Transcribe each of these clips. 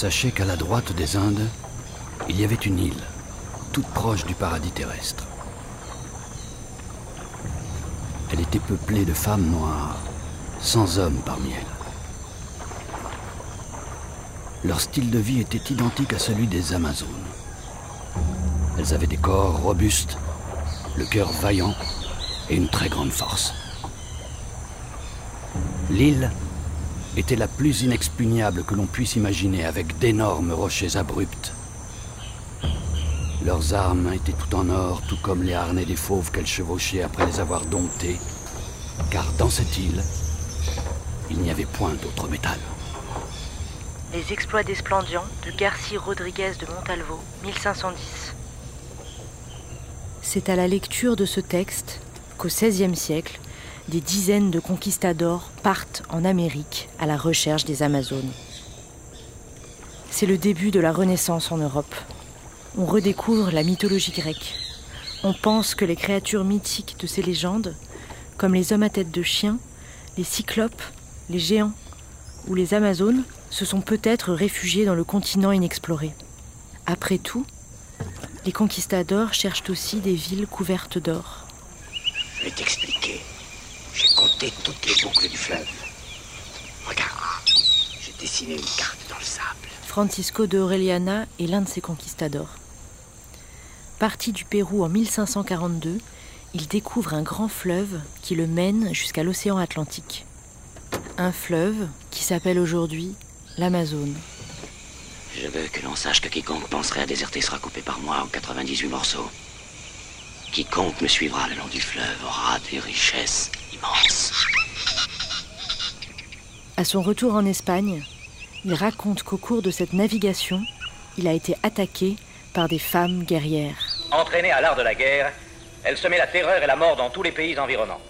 Sachez qu'à la droite des Indes, il y avait une île, toute proche du paradis terrestre. Elle était peuplée de femmes noires, sans hommes parmi elles. Leur style de vie était identique à celui des Amazones. Elles avaient des corps robustes, le cœur vaillant et une très grande force. L'île était la plus inexpugnable que l'on puisse imaginer, avec d'énormes rochers abrupts. Leurs armes étaient tout en or, tout comme les harnais des fauves qu'elles chevauchaient après les avoir domptés, car dans cette île, il n'y avait point d'autre métal. Les exploits d'Esplandian de Garcia Rodriguez de Montalvo, 1510. C'est à la lecture de ce texte qu'au XVIe siècle, des dizaines de conquistadors partent en Amérique à la recherche des Amazones. C'est le début de la Renaissance en Europe. On redécouvre la mythologie grecque. On pense que les créatures mythiques de ces légendes, comme les hommes à tête de chien, les cyclopes, les géants ou les Amazones, se sont peut-être réfugiés dans le continent inexploré. Après tout, les conquistadors cherchent aussi des villes couvertes d'or. Je vais t'expliquer. J'ai compté toutes les boucles du fleuve. Regarde, j'ai dessiné une carte dans le sable. Francisco de Orellana est l'un de ces conquistadors. Parti du Pérou en 1542, il découvre un grand fleuve qui le mène jusqu'à l'océan Atlantique. Un fleuve qui s'appelle aujourd'hui l'Amazone. Je veux que l'on sache que quiconque penserait à déserter sera coupé par moi en 98 morceaux. Quiconque me suivra le long du fleuve aura des richesses immenses. À son retour en Espagne, il raconte qu'au cours de cette navigation, il a été attaqué par des femmes guerrières. Entraînée à l'art de la guerre, elle semait la terreur et la mort dans tous les pays environnants.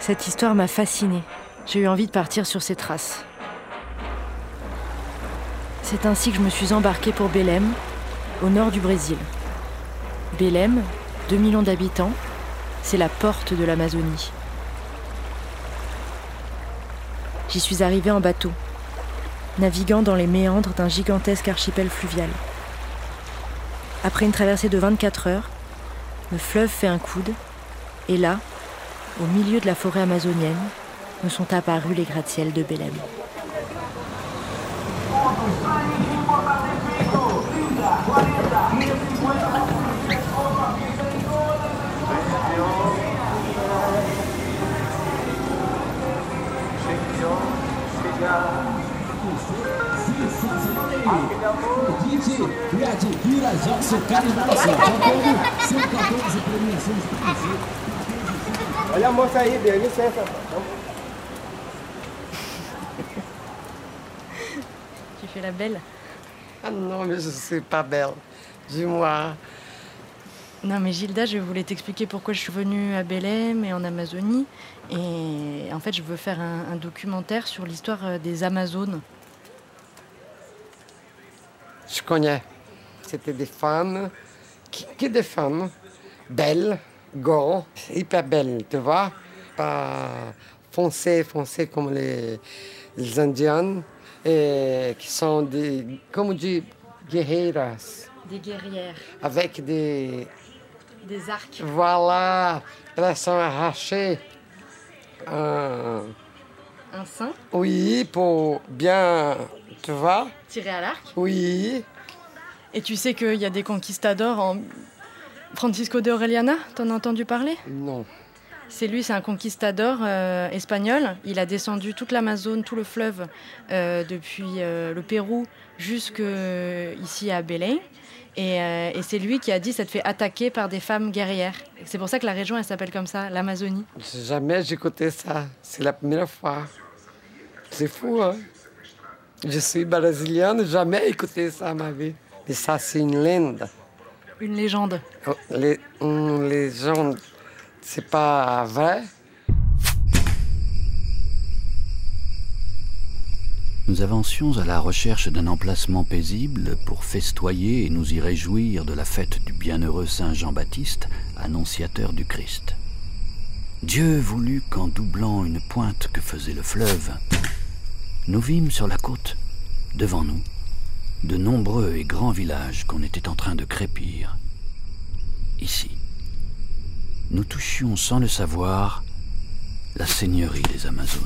Cette histoire m'a fascinée. J'ai eu envie de partir sur ses traces. C'est ainsi que je me suis embarquée pour Belém, au nord du Brésil. Belém, 2 millions d'habitants, c'est la porte de l'Amazonie. J'y suis arrivée en bateau, naviguant dans les méandres d'un gigantesque archipel fluvial. Après une traversée de 24 heures, le fleuve fait un coude, et là, au milieu de la forêt amazonienne, me sont apparus les gratte-ciels de Belém. Olha a moça aí, Bia, licença. Tu fais la belle Ah non, mais je ne suis pas belle. Dis-moi. Non, mais Gilda, je voulais t'expliquer pourquoi je suis venue à Belém et en Amazonie. Et en fait, je veux faire un, un documentaire sur l'histoire euh, des Amazones. Je connais. C'était des femmes, qui, que des femmes, belles, grandes, hyper belles, tu vois. Pas foncées, foncées comme les, les Indiennes, et qui sont des, comme on dit, guerreiras, Des guerrières, avec des, des arcs. voilà, elles sont arrachées. Euh, Un sein oui, pour bien, tu vois, tiré à l'arc. oui. Et tu sais qu'il y a des conquistadors en. Francisco de Orellana, t'en as entendu parler? Non. C'est lui, c'est un conquistador euh, espagnol. Il a descendu toute l'Amazone, tout le fleuve, euh, depuis euh, le Pérou jusque ici à Belém. Et, et c'est lui qui a dit ça te fait attaquer par des femmes guerrières. C'est pour ça que la région, elle s'appelle comme ça, l'Amazonie. Jamais j'ai écouté ça. C'est la première fois. C'est fou, hein? Je suis brésilienne, jamais écouté ça à ma vie. Mais ça, c'est une légende. Une légende. Oh, Les, une légende, c'est pas vrai? Nous avancions à la recherche d'un emplacement paisible pour festoyer et nous y réjouir de la fête du bienheureux Saint Jean-Baptiste, annonciateur du Christ. Dieu voulut qu'en doublant une pointe que faisait le fleuve, nous vîmes sur la côte devant nous, de nombreux et grands villages qu'on était en train de crépir. Ici, nous touchions sans le savoir la seigneurie des Amazones.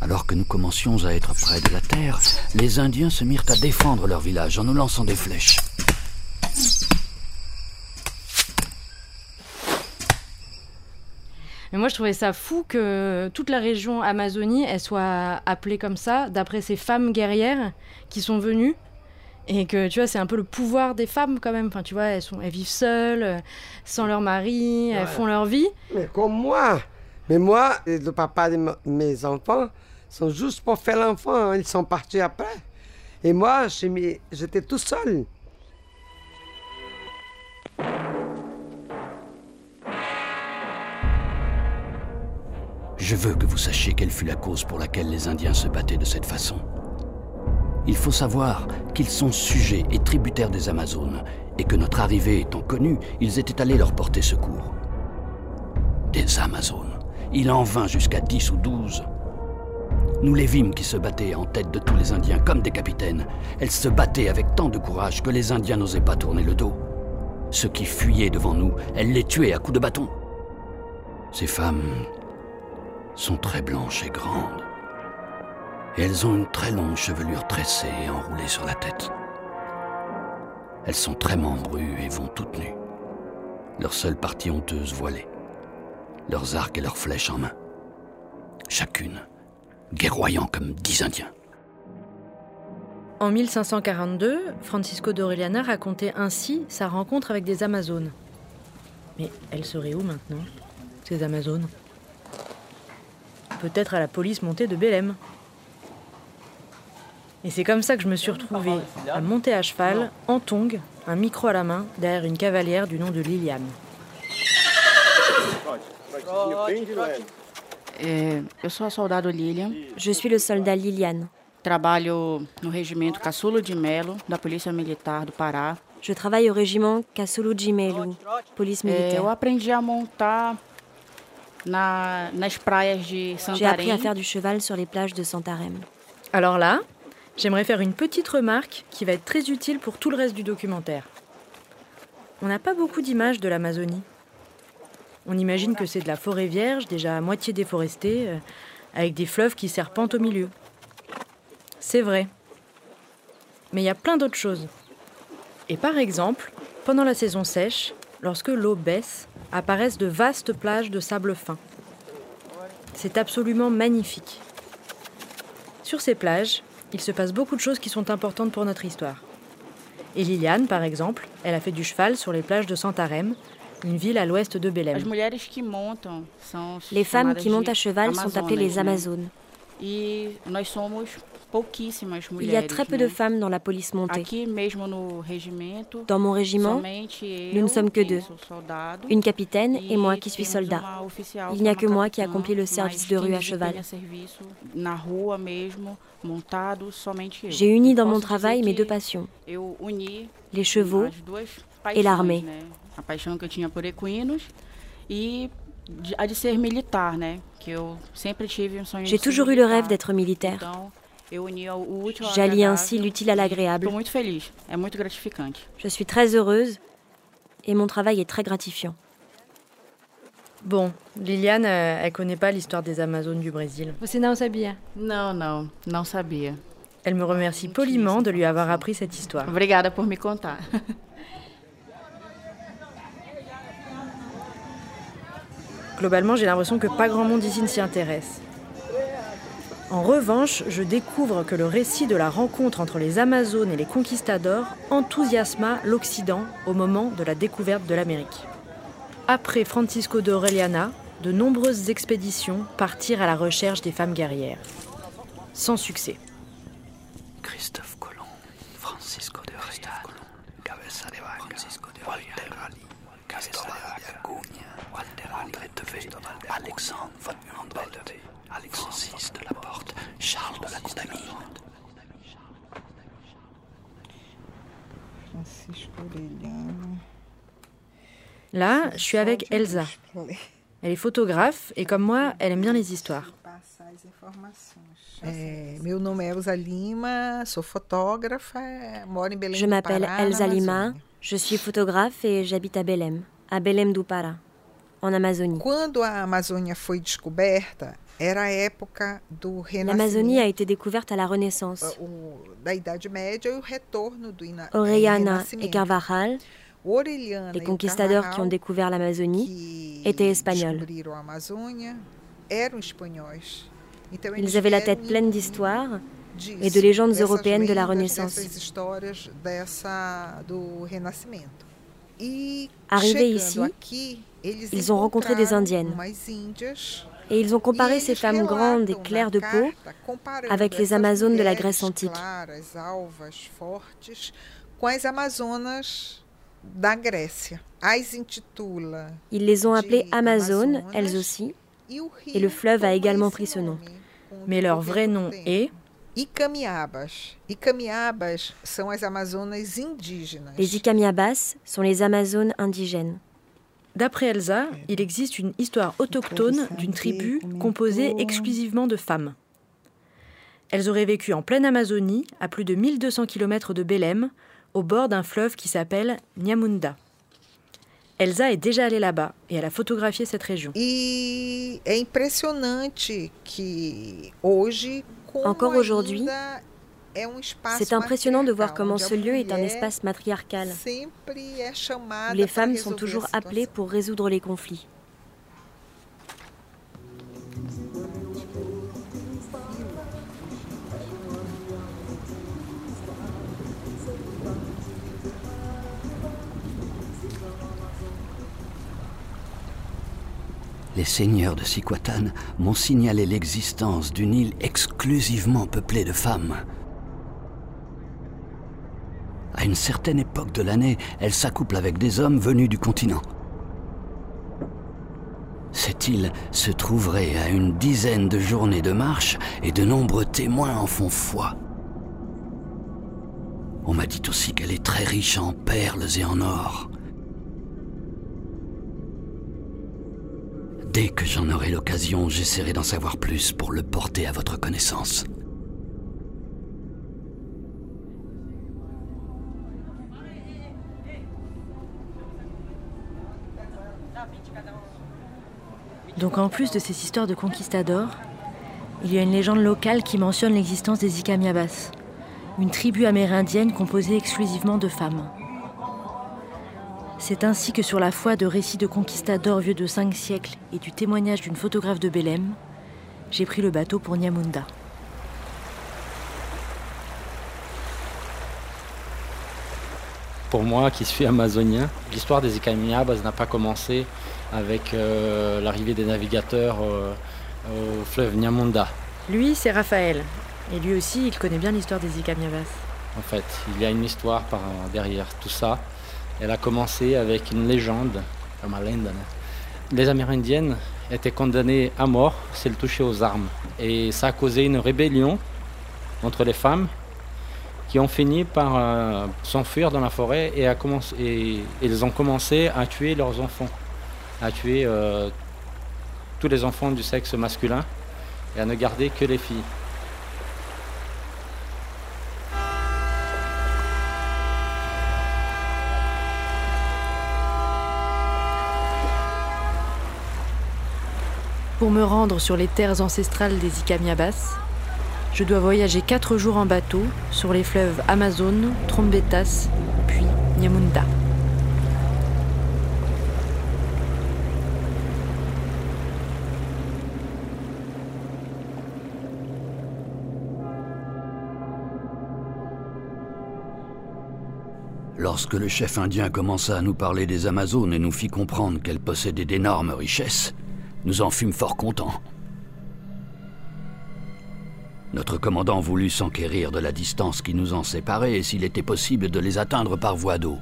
Alors que nous commencions à être près de la terre, les Indiens se mirent à défendre leur village en nous lançant des flèches. Mais moi, je trouvais ça fou que toute la région Amazonie, elle soit appelée comme ça, d'après ces femmes guerrières qui sont venues. Et que, tu vois, c'est un peu le pouvoir des femmes quand même. Enfin, tu vois, elles, sont, elles vivent seules, euh, sans leur mari, elles font leur vie. Mais comme moi. Mais moi, le papa de mes enfants sont juste pour faire l'enfant. hein. Ils sont partis après. Et moi, j'étais tout seul. Je veux que vous sachiez quelle fut la cause pour laquelle les Indiens se battaient de cette façon. Il faut savoir qu'ils sont sujets et tributaires des Amazones, et que notre arrivée étant connue, ils étaient allés leur porter secours. Des Amazones. Il en vint jusqu'à dix ou douze. Nous les vîmes qui se battaient en tête de tous les Indiens comme des capitaines. Elles se battaient avec tant de courage que les Indiens n'osaient pas tourner le dos. Ceux qui fuyaient devant nous, elles les tuaient à coups de bâton. Ces femmes sont très blanches et grandes. Et elles ont une très longue chevelure tressée et enroulée sur la tête. Elles sont très membrues et vont toutes nues. Leur seule partie honteuse voilée. Leurs arcs et leurs flèches en main. Chacune guerroyant comme dix Indiens. En 1542, Francisco d'Orellana racontait ainsi sa rencontre avec des Amazones. Mais elles seraient où maintenant, ces Amazones? Peut-être à la police montée de Bélem. Et c'est comme ça que je me suis retrouvée à monter à cheval, en tongue, un micro à la main, derrière une cavalière du nom de Liliane. Lilian, Je suis le soldat Liliane. trabalho no regimento Caçulo de Melo, da Polícia Militar do Pará. Je travaille au régiment Kasulu Jimelu, police É, eu militaire. J'ai appris à faire du cheval sur les plages de Santarém. Alors là, j'aimerais faire une petite remarque qui va être très utile pour tout le reste du documentaire. On n'a pas beaucoup d'images de l'Amazonie. On imagine que c'est de la forêt vierge, déjà à moitié déforestée, euh, avec des fleuves qui serpentent au milieu. C'est vrai. Mais il y a plein d'autres choses. Et par exemple, pendant la saison sèche, lorsque l'eau baisse, apparaissent de vastes plages de sable fin. C'est absolument magnifique. Sur ces plages, il se passe beaucoup de choses qui sont importantes pour notre histoire. Et Liliane, par exemple, elle a fait du cheval sur les plages de Santarém, une ville à l'ouest de Belém. Les femmes qui montent à cheval sont appelées les? Amazones. E Il y a très peu de femmes dans la police montée. Dans mon régiment, nous ne sommes que deux. une capitaine et E moi qui suis soldat. Il n'y a que moi qui accomplis le service de rue à cheval. J'ai uni dans mon travail mes deux passions, les chevaux et l'armée. um J'ai toujours eu le rêve d'être militaire. J'allie ainsi l'utile à l'agréable. Je suis très heureuse et mon travail est très gratifiant. Bon, Liliane, euh, elle connaît pas l'histoire des Amazones du Brésil. Você não sabia Não, não, não sabia. Elle me remercie poliment de lui avoir appris cette histoire. Obrigada por me contar. Globalement, j'ai l'impression que pas grand monde ici ne s'y intéresse. En revanche, je découvre que le récit de la rencontre entre les Amazones et les conquistadors enthousiasma l'Occident au moment de la découverte de l'Amérique. Après Francisco de Orellana, de nombreuses expéditions partirent à la recherche des femmes guerrières. Sans succès. Christophe Colomb, Francisco de Orellana, Cabeza de Vaca, Francisco de Walter Raleigh, Cristóbal de Acuña, Walter André Alexandre von Humboldt, Francis de la Porte, Charles de la Condamine. Francisco Orellana. Là, je suis avec Elsa. Elle est photographe et comme moi, elle aime bien les histoires. Je m'appelle Elsa Lima, je suis photographe et j'habite à Belém, à Belém do Pará, en Amazonie. L'Amazonie a été découverte à la Renaissance. Orellana et Carvajal, les conquistadors qui ont découvert l'Amazonie, étaient espagnols. Ils avaient la tête pleine d'histoires et de légendes européennes de la Renaissance. Arrivés ici, ils ont rencontré des Indiennes et ils ont comparé ces femmes grandes et claires de peau avec les Amazones de la Grèce antique. Ils les ont appelées Amazones, elles aussi, et le fleuve a également pris ce nom. Mais leur vrai nom est? Les Icamiabas sont les Amazones indigènes. D'après Elsa, il existe une histoire autochtone d'une tribu composée exclusivement de femmes. Elles auraient vécu en pleine Amazonie, à plus de 1200 km de Belém, au bord d'un fleuve qui s'appelle Nyamunda. Elsa est déjà allée là-bas et elle a photographié cette région. Encore aujourd'hui, c'est impressionnant de voir comment ce lieu est un espace matriarcal, où les femmes sont toujours appelées pour résoudre les conflits. Les seigneurs de Siquatan m'ont signalé l'existence d'une île exclusivement peuplée de femmes. À une certaine époque de l'année, elle s'accouple avec des hommes venus du continent. Cette île se trouverait à une dizaine de journées de marche et de nombreux témoins en font foi. On m'a dit aussi qu'elle est très riche en perles et en or. Dès que j'en aurai l'occasion, j'essaierai d'en savoir plus pour le porter à votre connaissance. Donc en plus de ces histoires de conquistadors, il y a une légende locale qui mentionne l'existence des Icamiabas, une tribu amérindienne composée exclusivement de femmes. C'est ainsi que sur la foi de récits de conquistadors vieux de cinq siècles et du témoignage d'une photographe de Belém, j'ai pris le bateau pour Nyamunda. Pour moi, qui suis amazonien, l'histoire des Icamiabas n'a pas commencé avec euh, l'arrivée des navigateurs euh, au fleuve Nyamunda. Lui, c'est Raphaël. Et lui aussi, il connaît bien l'histoire des Icamiabas. En fait, il y a une histoire par derrière tout ça. Elle a commencé avec une légende, Les Amérindiennes étaient condamnées à mort si elles touchaient aux armes. Et ça a causé une rébellion entre les femmes qui ont fini par euh, s'enfuir dans la forêt et, ils ont commencé à tuer leurs enfants, à tuer euh, tous les enfants du sexe masculin et à ne garder que les filles. Pour me rendre sur les terres ancestrales des Icamiabas, je dois voyager quatre jours en bateau sur les fleuves Amazon, Trombetas, puis Nyamunda. Lorsque le chef indien commença à nous parler des Amazones et nous fit comprendre qu'elles possédaient d'énormes richesses, nous en fûmes fort contents. Notre commandant voulut s'enquérir de la distance qui nous en séparait et s'il était possible de les atteindre par voie d'eau.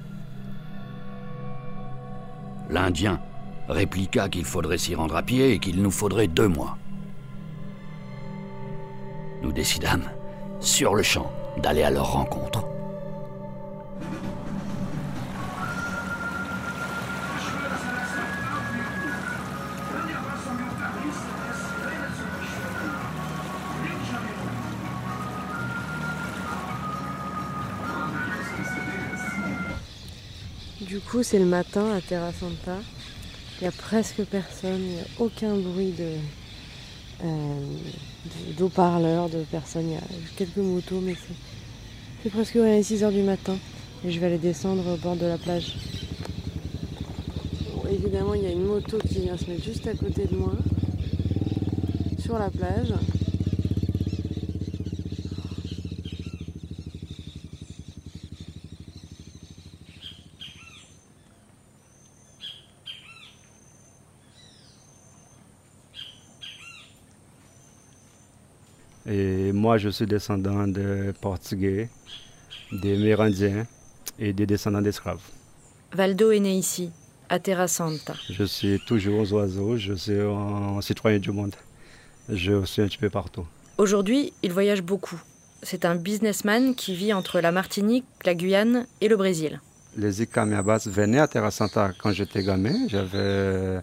L'Indien répliqua qu'il faudrait s'y rendre à pied et qu'il nous faudrait deux mois. Nous décidâmes, sur le champ, d'aller à leur rencontre. Coup, c'est le matin à Terra Santa. Il n'y a presque personne, il n'y a aucun bruit de, euh, d'eau-parleur, de personnes. Il y a quelques motos, mais c'est, presque 6 h du matin. Et je vais aller descendre au bord de la plage. évidemment, il y a une moto qui vient se mettre juste à côté de moi, sur la plage. Et moi, je suis descendant de Portugais, des Mérindiens et des descendants d'esclaves. Valdo est né ici, à Terra Santa. Je suis toujours aux oiseaux, je suis un citoyen du monde. Je suis un petit peu partout. Aujourd'hui, il voyage beaucoup. C'est un businessman qui vit entre la Martinique, la Guyane et le Brésil. Les Icamiabas venaient à Terra Santa quand j'étais gamin. J'avais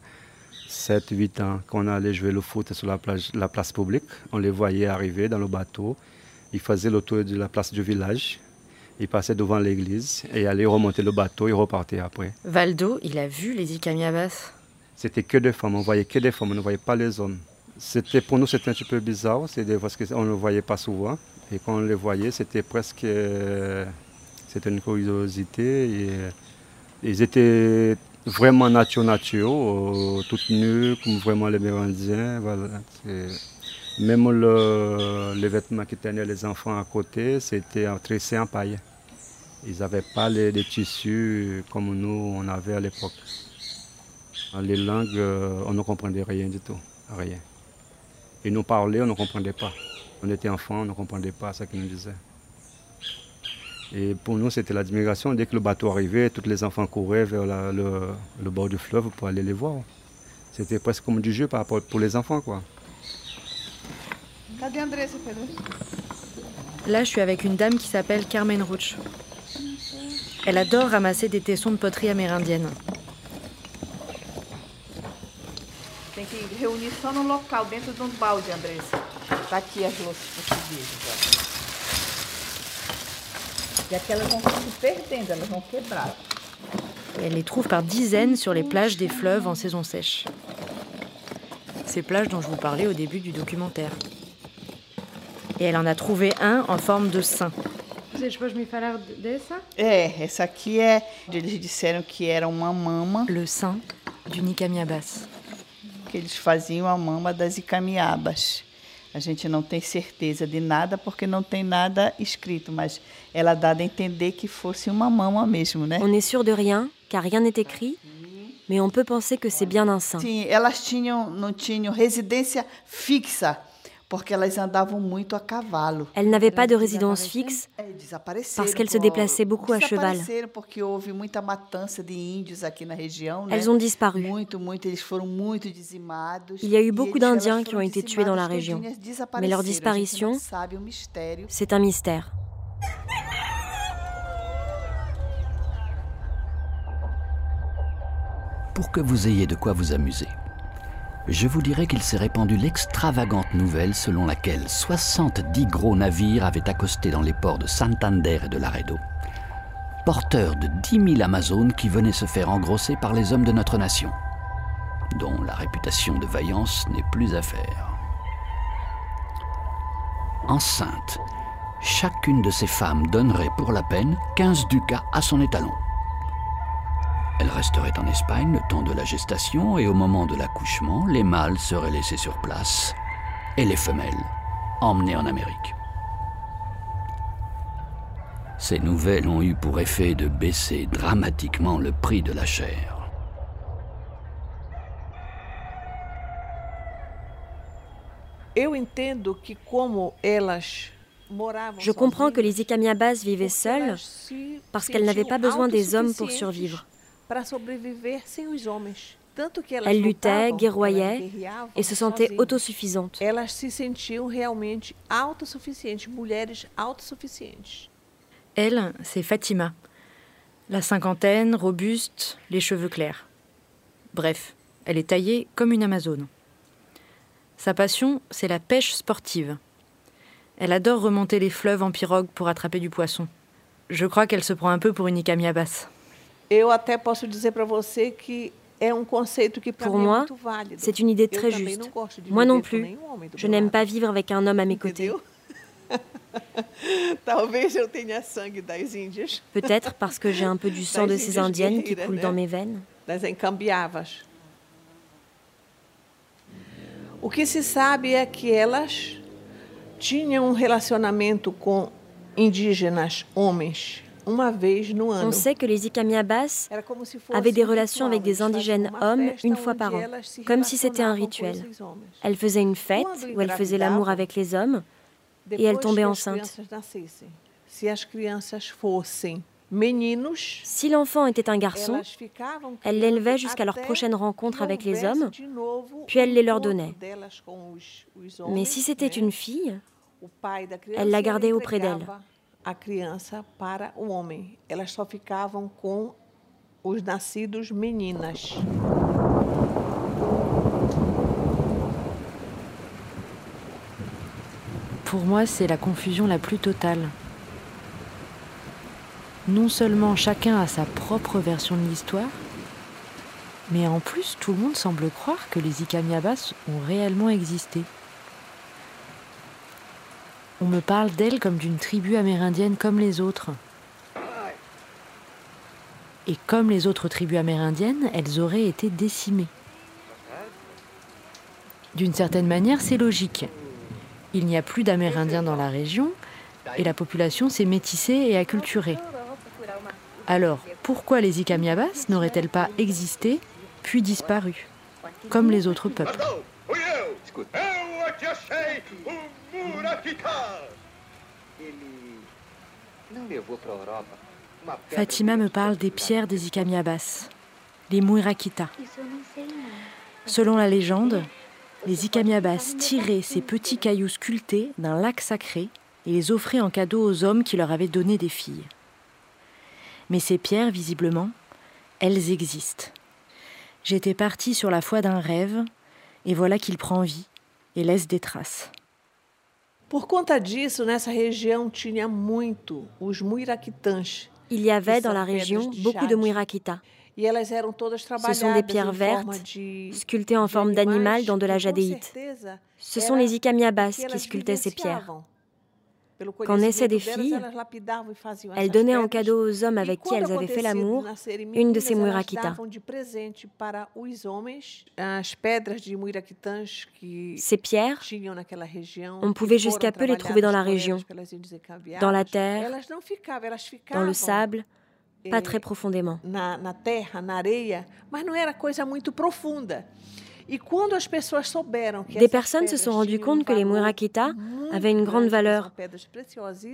7-8 ans qu'on allait jouer le foot sur la, plage, la place publique. On les voyait arriver dans le bateau. Ils faisaient le tour de la place du village. Ils passaient devant l'église et allaient remonter le bateau et repartaient après. Valdo, il a vu les Icamiabas C'était que des femmes, on voyait que des femmes, on ne voyait pas les hommes. C'était, pour nous, c'était un petit peu bizarre, parce qu'on ne le voyait pas souvent. Et quand on les voyait, c'était presque... Euh, c'était une curiosité. Et, ils étaient vraiment nature nature, euh, toutes nues, comme vraiment les Mérindiens. Même le, les vêtements qui tenaient les enfants à côté, c'était tressé en paille. Ils n'avaient pas les, tissus comme nous, on avait à l'époque. Les langues, euh, on ne comprenait rien du tout, rien. Ils nous parlaient, on ne comprenait pas. On était enfants, on ne comprenait pas ce qu'ils nous disaient. Et pour nous, c'était l'admiration. Dès que le bateau arrivait, tous les enfants couraient vers le, bord du fleuve pour aller les voir. C'était presque comme du jeu par rapport pour les enfants, quoi. Là, je suis avec une dame qui s'appelle Carmen Rouch. Elle adore ramasser des tessons de poterie amérindienne. Tem que reunir só no local, dentro de um balde, Andressa. Tá aqui as louças portuguesas. Elle les trouve par dizaines sur les plages des fleuves en saison sèche. Ces plages dont je vous parlais au début du documentaire. Et elle en a trouvé un en forme de sein. Aqui. Le sein du Nicamiabas. Que eles faziam a mama das Icamiabas. A gente não tem certeza de nada porque não tem nada escrito, mas ela dá a entender que fosse uma mama mesmo, né? On est sûr de rien, car rien n'est écrit, mais on peut penser que c'est bien un sein. Sim, elas tinham não tinham residência fixa. Elles n'avaient pas de résidence fixe parce qu'elles se déplaçaient beaucoup à cheval. Elles ont disparu. Il y a eu beaucoup d'Indiens qui ont été tués dans la région, mais leur disparition, c'est un mystère. Pour que vous ayez de quoi vous amuser je vous dirais qu'il s'est répandu l'extravagante nouvelle selon laquelle 70 gros navires avaient accosté dans les ports de Santander et de Laredo, porteurs de 10 000 Amazones qui venaient se faire engrosser par les hommes de notre nation, dont la réputation de vaillance n'est plus à faire. Enceinte, chacune de ces femmes donnerait pour la peine 15 ducats à son étalon. Elle resterait en Espagne le temps de la gestation et au moment de l'accouchement, les mâles seraient laissés sur place et les femelles emmenées en Amérique. Ces nouvelles ont eu pour effet de baisser dramatiquement le prix de la chair. Je comprends que les Icamiabas vivaient seules parce qu'elles n'avaient pas besoin des hommes pour survivre. Elle luttait, guerroyait et se sentait autosuffisante. Elle, c'est Fatima. La cinquantaine, robuste, les cheveux clairs. Bref, elle est taillée comme une Amazone. Sa passion, c'est la pêche sportive. Elle adore remonter les fleuves en pirogue pour attraper du poisson. Je crois qu'elle se prend un peu pour une Icamiabas. Pour moi, c'est une idée très juste. Moi non plus, je n'aime pas vivre avec un homme à mes côtés. Peut-être parce que j'ai un peu du sang de ces indiennes qui coule dans mes veines. O que se sabe é que elas tinham um relacionamento com indígenas homens On sait que les Ikamiabas avaient des relations avec des indigènes hommes une fois par an, comme si c'était un rituel. Elles faisaient une fête où elles faisaient l'amour avec les hommes et elles tombaient enceintes. Si l'enfant était un garçon, elles l'élevaient jusqu'à leur prochaine rencontre avec les hommes, puis elles les leur donnaient. Mais si c'était une fille, elle la gardait auprès d'elle. A criança para o homem. Elas só ficavam com os nascidos meninas. Pour moi, c'est la confusion la plus totale. Non seulement chacun a sa propre version de l'histoire, mais en plus tout le monde semble croire que les Ikamiabas ont réellement existé. On me parle d'elle comme d'une tribu amérindienne comme les autres. Et comme les autres tribus amérindiennes, elles auraient été décimées. D'une certaine manière, c'est logique. Il n'y a plus d'Amérindiens dans la région et la population s'est métissée et acculturée. Alors, pourquoi les Ikamiabas n'auraient-elles pas existé puis disparu, comme les autres peuples? Fatima me parle des pierres des Ikamiabas, les Muirakita. Selon la légende, les Ikamiabas tiraient ces petits cailloux sculptés d'un lac sacré et les offraient en cadeau aux hommes qui leur avaient donné des filles. Mais ces pierres, visiblement, elles existent. J'étais partie sur la foi d'un rêve, et voilà qu'il prend vie et laisse des traces. Por conta disso, nessa região tinha muito os muiraquitãs. Il y avait dans la région beaucoup de muiraquita. Ce sont des pierres vertes, sculptées en forme d'animal dans de la jadéite. Ce sont les Ikamiabas qui sculptaient ces pierres. Quand naissaient des filles, elles donnaient en cadeau aux hommes avec qui elles avaient fait l'amour une de ces muirakita. Ces pierres, on pouvait jusqu'à peu les trouver dans la région, dans la terre, dans le sable, pas très profondément. Des personnes se sont rendues compte que les Murakita avaient une grande valeur,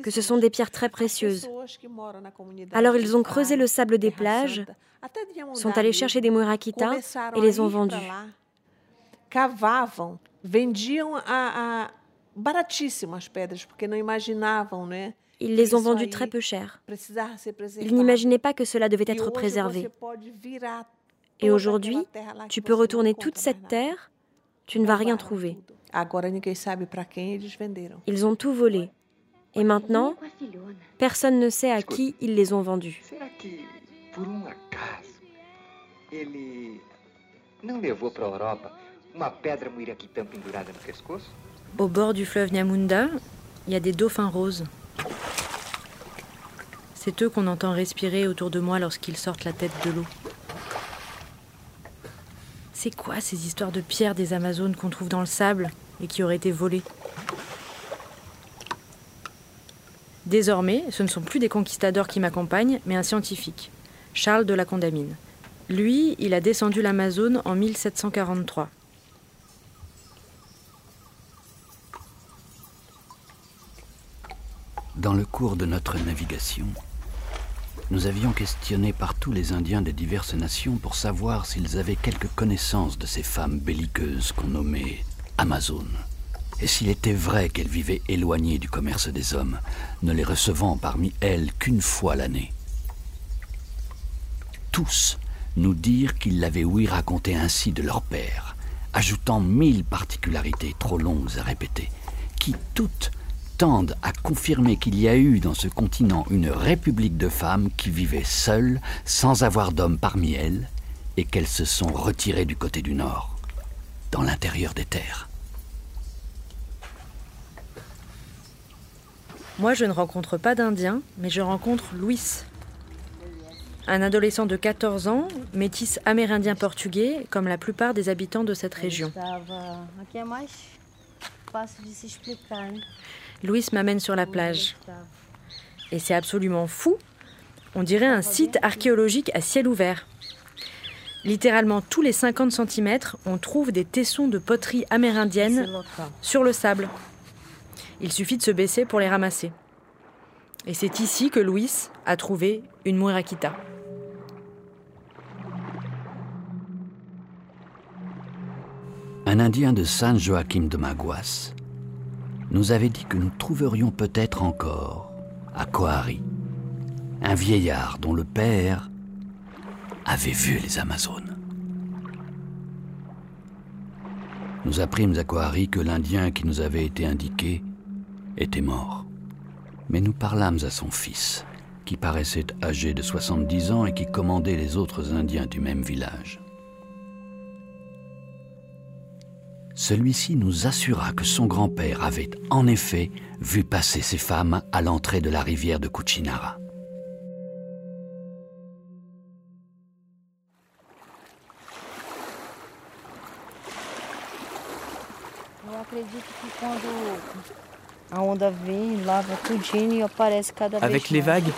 que ce sont des pierres très précieuses. Alors ils ont creusé le sable des plages, sont allés chercher des Murakita et les ont vendus. Ils les ont vendus très peu cher. Ils n'imaginaient pas que cela devait être préservé. Et aujourd'hui, tu peux retourner toute cette terre, tu ne vas rien trouver. Ils ont tout volé. Et maintenant, personne ne sait à qui ils les ont vendus. Au bord du fleuve Nyamunda, il y a des dauphins roses. C'est eux qu'on entend respirer autour de moi lorsqu'ils sortent la tête de l'eau. C'est quoi ces histoires de pierres des Amazones qu'on trouve dans le sable et qui auraient été volées? Désormais, ce ne sont plus des conquistadors qui m'accompagnent, mais un scientifique, Charles de la Condamine. Lui, il a descendu l'Amazone en 1743. Dans le cours de notre navigation, nous avions questionné partout les Indiens des diverses nations pour savoir s'ils avaient quelque connaissance de ces femmes belliqueuses qu'on nommait Amazones, et s'il était vrai qu'elles vivaient éloignées du commerce des hommes, ne les recevant parmi elles qu'une fois l'année. Tous nous dirent qu'ils l'avaient ouï raconter ainsi de leur père, ajoutant mille particularités trop longues à répéter, qui toutes tendent à confirmer qu'il y a eu dans ce continent une république de femmes qui vivaient seules, sans avoir d'hommes parmi elles, et qu'elles se sont retirées du côté du nord, dans l'intérieur des terres. Moi, je ne rencontre pas d'Indiens, mais je rencontre Luis. Un adolescent de 14 ans, métis amérindien-portugais, comme la plupart des habitants de cette région. Louis m'amène sur la plage. Et c'est absolument fou. On dirait un site archéologique à ciel ouvert. Littéralement tous les 50 cm, on trouve des tessons de poterie amérindienne sur le sable. Il suffit de se baisser pour les ramasser. Et c'est ici que Louis a trouvé une Murakita. Un Indien de San Joaquim de Maguas nous avait dit que nous trouverions peut-être encore à Coari un vieillard dont le père avait vu les Amazones. Nous apprîmes à Coari que l'Indien qui nous avait été indiqué était mort. Mais nous parlâmes à son fils, qui paraissait âgé de 70 ans et qui commandait les autres Indiens du même village. Celui-ci nous assura que son grand-père avait en effet vu passer ces femmes à l'entrée de la rivière de Cuchinara. Avec les vagues,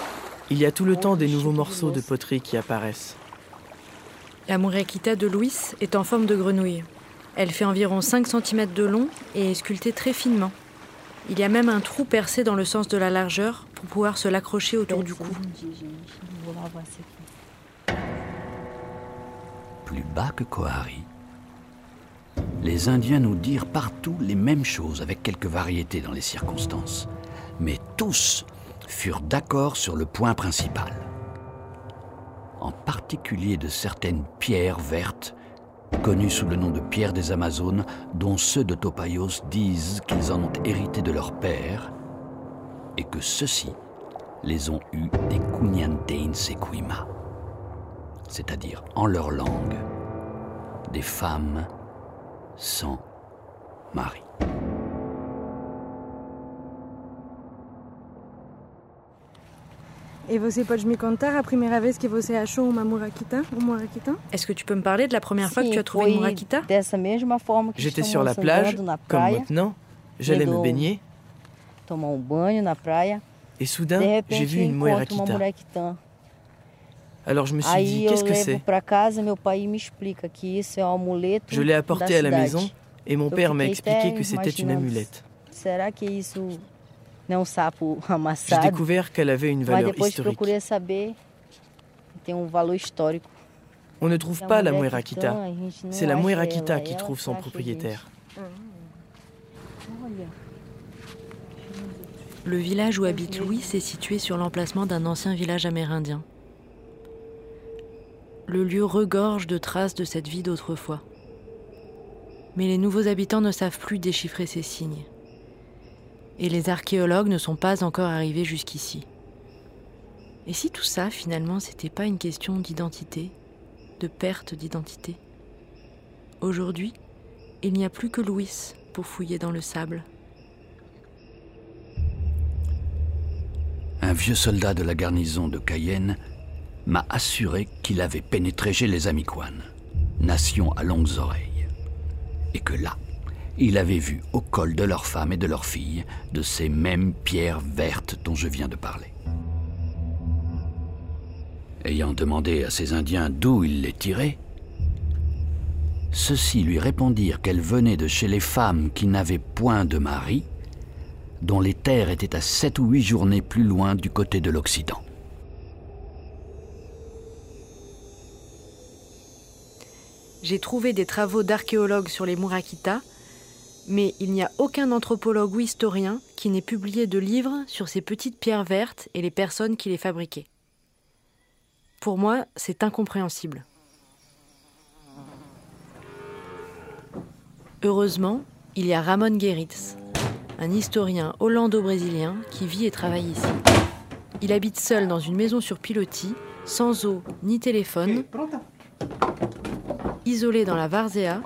il y a tout le temps des nouveaux morceaux de poterie qui apparaissent. La Murakita de Louis est en forme de grenouille. Elle fait environ 5 cm de long et est sculptée très finement. Il y a même un trou percé dans le sens de la largeur pour pouvoir se l'accrocher autour du cou. Plus bas que Kohari, les Indiens nous dirent partout les mêmes choses avec quelques variétés dans les circonstances. Mais tous furent d'accord sur le point principal. En particulier de certaines pierres vertes connus sous le nom de pierres des Amazones, dont ceux de Topayos disent qu'ils en ont hérité de leur père, et que ceux-ci les ont eus des Kunyantein Sequima, c'est-à-dire en leur langue, des femmes sans mari. Et você pode me contar a primeira vez que você achou uma murakita, um murakita? Est-ce que tu peux me parler de la première fois que tu as trouvé une murakita J'étais sur la plage, comme maintenant. J'allais me baigner. Et soudain, j'ai vu une murakita. Alors je me suis dit, qu'est-ce que c'est? Je l'ai apporté à la maison et mon père m'a expliqué que c'était une amulette. J'ai découvert qu'elle avait une valeur historique. Um On ne trouve pas la Muerakita. C'est la Muerakita qui trouve son propriétaire. Le village où habite Louis est situé sur l'emplacement d'un ancien village amérindien. Le lieu regorge de traces de cette vie d'autrefois. Mais les nouveaux habitants ne savent plus déchiffrer ces signes et les archéologues ne sont pas encore arrivés jusqu'ici. Et si tout ça, finalement, c'était pas une question d'identité, de perte d'identité? Aujourd'hui, il n'y a plus que Louis pour fouiller dans le sable. Un vieux soldat de la garnison de Cayenne m'a assuré qu'il avait pénétré chez les Amiquanes, nation à longues oreilles, et que là, il avait vu au col de leurs femmes et de leurs filles de ces mêmes pierres vertes dont je viens de parler. Ayant demandé à ces Indiens d'où ils les tiraient, ceux-ci lui répondirent qu'elles venaient de chez les femmes qui n'avaient point de mari, dont les terres étaient à sept ou huit journées plus loin du côté de l'Occident. J'ai trouvé des travaux d'archéologues sur les Murakita mais il n'y a aucun anthropologue ou historien qui n'ait publié de livre sur ces petites pierres vertes et les personnes qui les fabriquaient. Pour moi, c'est incompréhensible. Heureusement, il y a Ramon Gueritz, un historien hollando-brésilien qui vit et travaille ici. Il habite seul dans une maison sur pilotis, sans eau ni téléphone, isolé dans la Várzea,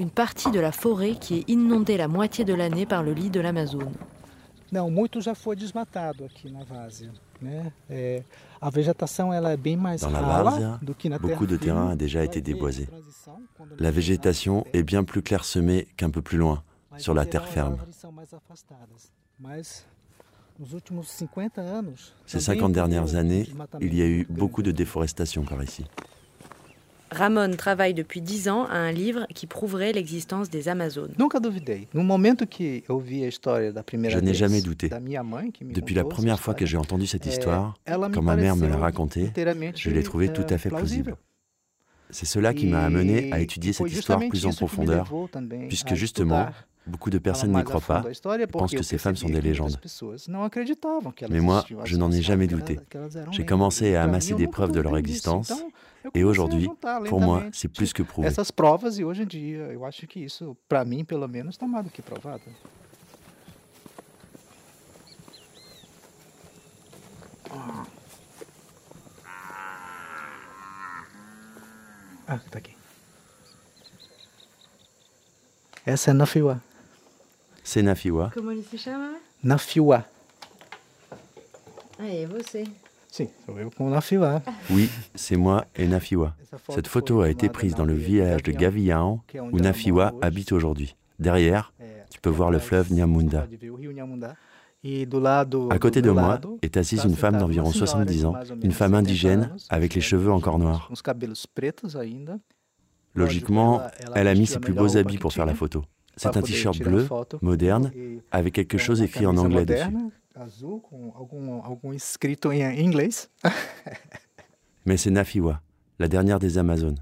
une partie de la forêt qui est inondée la moitié de l'année par le lit de l'Amazone. Não, muito já foi desmatado aqui na Várzea. Né? É, a vegetação ela é bem mais Dans la Várzea, beaucoup de terrain a déjà été déboisé. La végétation est bien plus clairsemée qu'un peu plus loin, sur la terre ferme. Ces 50 dernières années, il y a eu beaucoup de déforestation par ici. Ramon travaille depuis 10 ans à un livre qui prouverait l'existence des Amazones. Je n'ai jamais douté. Depuis la première fois que j'ai entendu cette histoire, quand ma mère me l'a racontée, je l'ai trouvée tout à fait plausible. C'est cela qui m'a amené à étudier cette histoire plus en profondeur, puisque justement, Beaucoup de personnes n'y croient pas pensent que ces femmes sont des légendes. Mais moi, je n'en ai jamais douté. J'ai commencé à amasser des preuves de leur existence et aujourd'hui, pour moi, c'est plus que prouvé. E. Ah, tá aqui. Essa é Nafiwa. C'est Nafiwa. Comment il? Nafiwa. Ah, et Nafiwa. Oui, c'est moi et Nafiwa. Cette photo a été prise dans le village de Gavião, où Nafiwa habite aujourd'hui. Derrière, tu peux voir le fleuve Nyamunda. À côté de moi est assise une femme d'environ 70 ans, une femme indigène avec les cheveux encore noirs. Logiquement, elle a mis ses plus beaux habits pour faire la photo. C'est un t-shirt bleu, moderne, avec quelque chose écrit en anglais dessus. Mais c'est Nafiwa, la dernière des Amazones.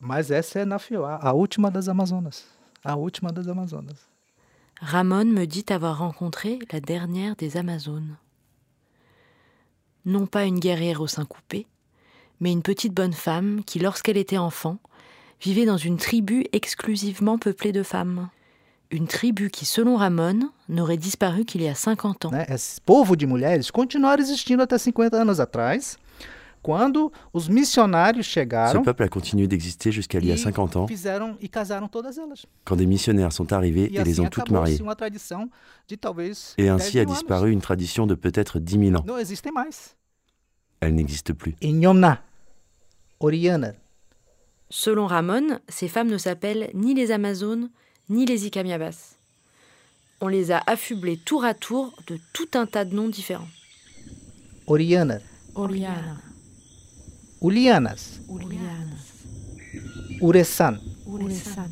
Mas essa é Nafiwa, a última das Amazonas. A última das Amazonas. Ramon me dit avoir rencontré la dernière des Amazones. Non pas une guerrière au sein coupé, mais une petite bonne femme qui, lorsqu'elle était enfant, vivait dans une tribu exclusivement peuplée de femmes. Une tribu qui, selon Ramon, n'aurait disparu qu'il y a 50 ans. Esse povo de mulheres continuaram existindo até 50 anos atrás, quando os missionários chegaram. Ce peuple a continué d'exister jusqu'à il y a 50 ans. Fizeram e casaram todas elas. Quand des missionnaires sont arrivés E et les ont toutes mariées. acabou-se uma tradição de talvez Et 10 ainsi a mil anos. disparu une tradition de peut-être 10 000 ans. Não mais. Elle n'existe plus. Inhomna, Oriana, Selon Ramon, ces femmes ne s'appellent ni les Amazones ni les Icamiabas. On les a affublées tour à tour de tout un tas de noms différents. Oriana, Oriana, Ulianas, Uliana, Uresan, Uresan,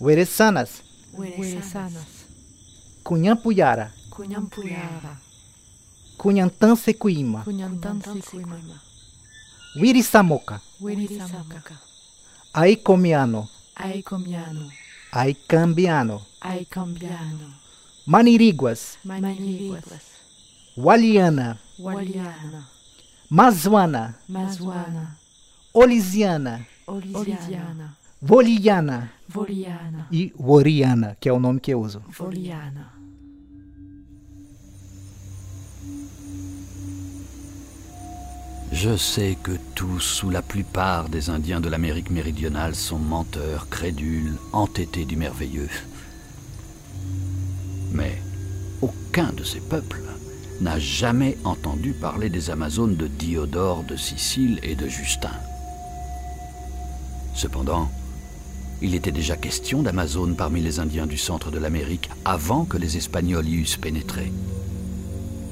Ueresanas, Ueresanas, Cunhampuyara, Cunhampuyara, Cunhantansecuima, Cunhantansecuima, Wirisamoca, Wirisamoca, Aicomiano, Aicomiano, Aicambiano, Aicambiano, Maniriguas, Maniriguas, Waliana, Waliana, Mazuana, Mazuana, Olisiana, Olisiana, Voliana. Voliana, e Woriana, que é o nome que eu uso. Voliana. Je sais que tous ou la plupart des Indiens de l'Amérique méridionale sont menteurs, crédules, entêtés du merveilleux. Mais aucun de ces peuples n'a jamais entendu parler des Amazones de Diodore, de Sicile et de Justin. Cependant, il était déjà question d'Amazones parmi les Indiens du centre de l'Amérique avant que les Espagnols y eussent pénétré.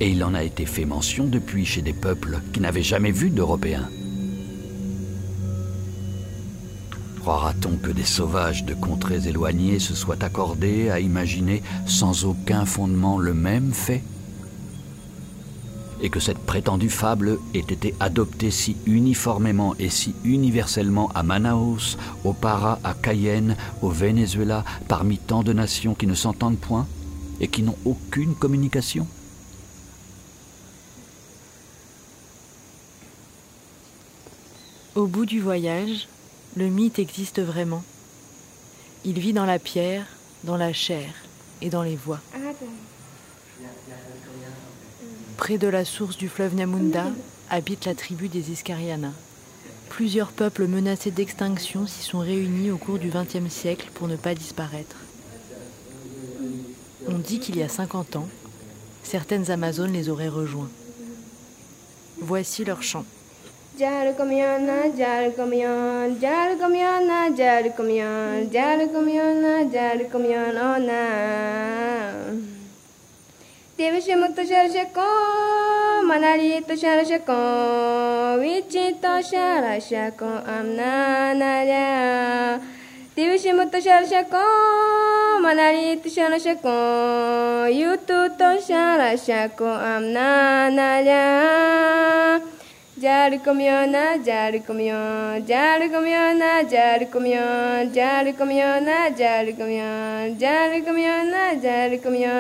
Et il en a été fait mention depuis chez des peuples qui n'avaient jamais vu d'Européens. Croira-t-on que des sauvages de contrées éloignées se soient accordés à imaginer sans aucun fondement le même fait? Et que cette prétendue fable ait été adoptée si uniformément et si universellement à Manaus, au Para, à Cayenne, au Venezuela, parmi tant de nations qui ne s'entendent point et qui n'ont aucune communication? Au bout du voyage, le mythe existe vraiment. Il vit dans la pierre, dans la chair et dans les voix. Près de la source du fleuve Nyamunda habite la tribu des Iskariana. Plusieurs peuples menacés d'extinction s'y sont réunis au cours du XXe siècle pour ne pas disparaître. On dit qu'il y a 50 ans, certaines Amazones les auraient rejoints. Voici leur chant. Jal komiona, jal komion, jal komiona, jal komion, jal komiona, jal comiona. Devishim to sharashako, manari to sharashako, vichi to sharashako, amnanaya. Devishim to sharashako, manari to sharashako, yutu to sharashako, amnanaya. Ya lo comió, ya lo comió, ya lo comió, ya lo comió, ya lo comió, ya lo comió, ya lo comió.